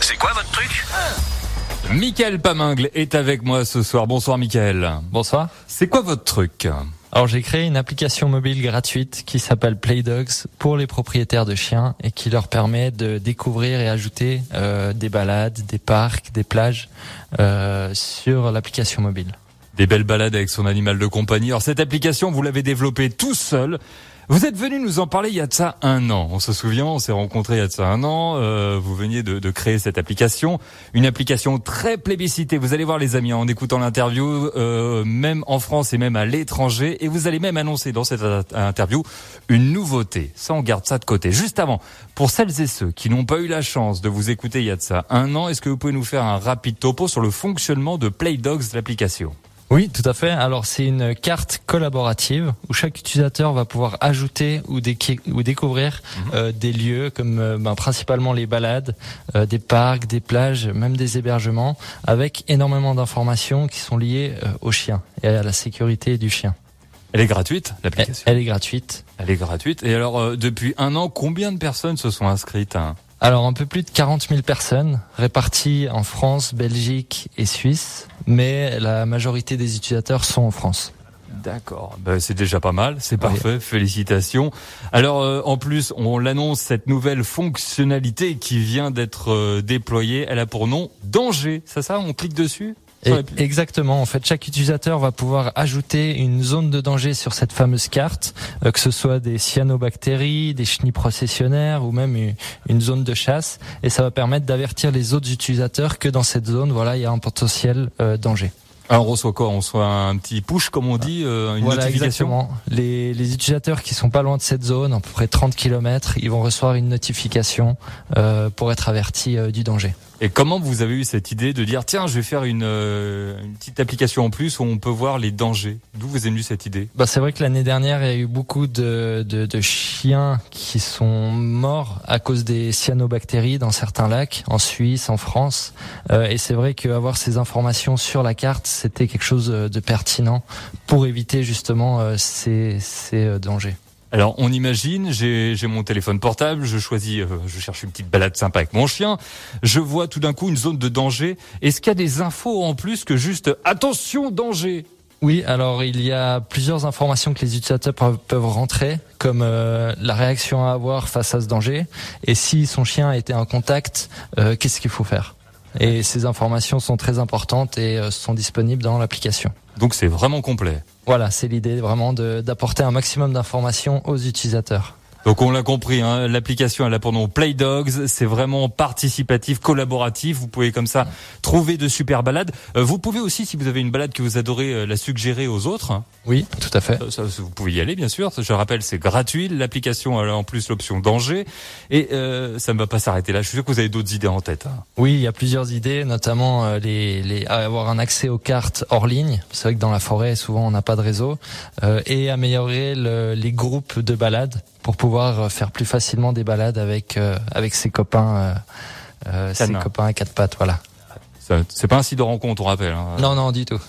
C'est quoi votre truc? Michael Pamingle est avec moi ce soir. Bonsoir Michael. Bonsoir. C'est quoi votre truc? Alors j'ai créé une application mobile gratuite qui s'appelle Playdogs pour les propriétaires de chiens et qui leur permet de découvrir et ajouter euh, des balades, des parcs, des plages euh, sur l'application mobile. Des belles balades avec son animal de compagnie. Alors cette application, vous l'avez développée tout seul. Vous êtes venu nous en parler il y a de ça un an. On se souvient, on s'est rencontrés il y a de ça un an. Euh, vous veniez de, de, créer cette application, une application très plébiscitée. Vous allez voir les amis en écoutant l'interview, euh, même en France et même à l'étranger, et vous allez même annoncer dans cette interview une nouveauté. Ça, on garde ça de côté. Juste avant, pour celles et ceux qui n'ont pas eu la chance de vous écouter il y a de ça un an, est-ce que vous pouvez nous faire un rapide topo sur le fonctionnement de Playdogs, l'application? Oui, tout à fait. Alors c'est une carte collaborative où chaque utilisateur va pouvoir ajouter ou, ou découvrir mhm. euh, des lieux comme euh, ben, principalement les balades, euh, des parcs, des plages, même des hébergements, avec énormément d'informations qui sont liées aux chiens et à la sécurité du chien. Elle est gratuite, l'application? Elle, est gratuite. Elle est gratuite. Et alors, depuis un an, combien de personnes se sont inscrites hein? Alors un peu plus de 40 000 personnes réparties en France, Belgique et Suisse, mais la majorité des utilisateurs sont en France. D'accord, ben, c'est déjà pas mal, c'est parfait, félicitations. Alors euh, en plus, on l'annonce cette nouvelle fonctionnalité qui vient d'être euh, déployée, elle a pour nom danger. C'est ça, on clique dessus? Exactement. En fait, chaque utilisateur va pouvoir ajouter une zone de danger sur cette fameuse carte, euh, que ce soit des cyanobactéries, des chenilles processionnaires ou même une, zone de chasse, et ça va permettre d'avertir les autres utilisateurs que dans cette zone, voilà, il y a un potentiel euh, danger. Alors on reçoit quoi? On reçoit un petit push, comme on dit, euh, une voilà, notification? exactement. Les, les, utilisateurs qui sont pas loin de cette zone, à peu près 30 km, ils vont recevoir une notification euh, pour être avertis euh, du danger. Et comment vous avez eu cette idée de dire tiens je vais faire une, euh, une petite application en plus où on peut voir les dangers? D'où vous est venue cette idée? Bah, C'est vrai que l'année dernière il y a eu beaucoup de, de, de, chiens qui sont morts à cause des cyanobactéries dans certains lacs, en Suisse, en France. Euh, et c'est vrai qu'avoir ces informations sur la carte c'était quelque chose de pertinent pour éviter justement euh, ces, ces dangers. Alors on imagine, j'ai mon téléphone portable, je choisis, euh, je cherche une petite balade sympa avec mon chien, je vois tout d'un coup une zone de danger. Est-ce qu'il y a des infos en plus que juste attention danger? Oui, alors il y a plusieurs informations que les utilisateurs peuvent rentrer, comme euh, la réaction à avoir face à ce danger, et si son chien a été en contact, euh, qu'est-ce qu'il faut faire? Et ces informations sont très importantes et sont disponibles dans l'application. Donc c'est vraiment complet. Voilà, c'est l'idée vraiment d'apporter un maximum d'informations aux utilisateurs. Donc on l'a compris, hein, l'application elle a pour nom Play Dogs, c'est vraiment participatif, collaboratif. Vous pouvez comme ça trouver de super balades. Euh, vous pouvez aussi, si vous avez une balade que vous adorez, euh, la suggérer aux autres. Oui, tout à fait. Euh, vous pouvez y aller, bien sûr. Je rappelle, c'est gratuit. L'application a en plus l'option danger et ça ne va pas s'arrêter là. Je suis sûr que vous avez d'autres idées en tête. Hein. Oui, il y a plusieurs idées, notamment les, les avoir un accès aux cartes hors ligne. C'est vrai que dans la forêt, souvent on n'a pas de réseau et améliorer le, les groupes de balades pour pouvoir euh, faire plus facilement des balades avec euh, avec ses copains, euh, ses copains à quatre pattes, voilà. C'est pas un site de rencontre, on rappelle. Hein. Non, non, du tout.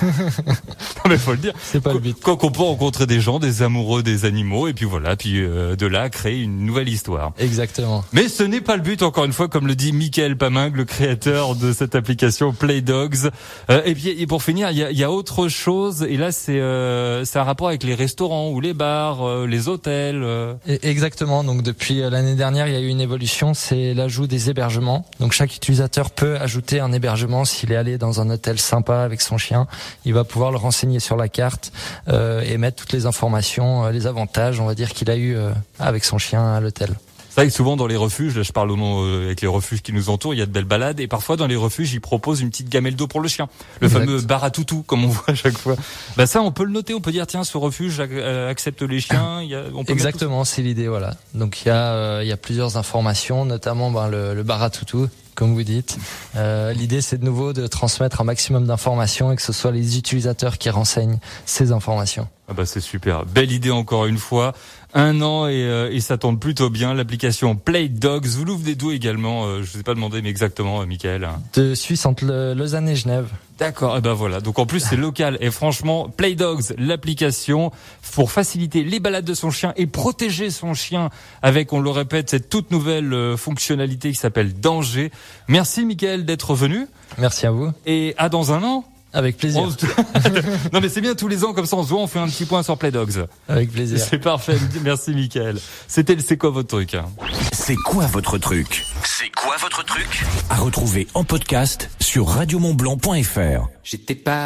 mais faut le dire. C'est pas le but. Quand on peut rencontrer des gens, des amoureux des animaux, et puis voilà, puis euh, de là créer une nouvelle histoire. Exactement. Mais ce n'est pas le but, encore une fois, comme le dit Michael Paming, le créateur de cette application Play Dogs. Euh, et puis et pour finir, il y a, y a, autre chose, et là c'est euh, c'est un rapport avec les restaurants ou les bars, euh, les hôtels. Exactement. Donc depuis l'année dernière, il y a eu une évolution, c'est l'ajout des hébergements. Donc chaque utilisateur peut ajouter un hébergement s'il est allé dans un hôtel sympa avec son chien il va pouvoir le renseigner sur la carte euh, et mettre toutes les informations, euh, les avantages, on va dire qu'il a eu euh, avec son chien à l'hôtel. C'est vrai que souvent dans les refuges, là je parle au nom avec les refuges qui nous entourent, il y a de belles balades et parfois dans les refuges ils proposent une petite gamelle d'eau pour le chien, le fameux bar à toutou comme on voit à chaque fois. Bah ça on peut le noter, on peut dire tiens ce refuge accepte les chiens. Il y a, on peut Exactement, c'est l'idée voilà. Donc il y a il y a plusieurs informations, notamment ben, le, le bar à toutou comme vous dites. Euh, L'idée, c'est de nouveau de transmettre un maximum d'informations et que ce soit les utilisateurs qui renseignent ces informations. Ah bah c'est super, belle idée encore une fois. Un an et, euh, et ça tourne plutôt bien. L'application Play Dogs, vous l'ouvrez d'où également euh, Je vous ai pas demandé, mais exactement, euh, Michael. De Suisse entre le- Lausanne et Genève. D'accord, et ben voilà. Donc en plus c'est local et franchement, Play Dogs, l'application pour faciliter les balades de son chien et protéger son chien avec, on le répète, cette toute nouvelle euh, fonctionnalité qui s'appelle Danger. Merci Michael d'être venu Merci à vous. et à dans un an. Avec plaisir. On non mais c'est bien tous les ans comme ça on se voit, on fait un petit point sur Play Dogs. Avec plaisir. C'est parfait. Merci Michael. C'était le c'est quoi votre truc hein C'est quoi votre truc C'est quoi votre truc? À retrouver en podcast sur radiomontblanc.fr. J'étais pas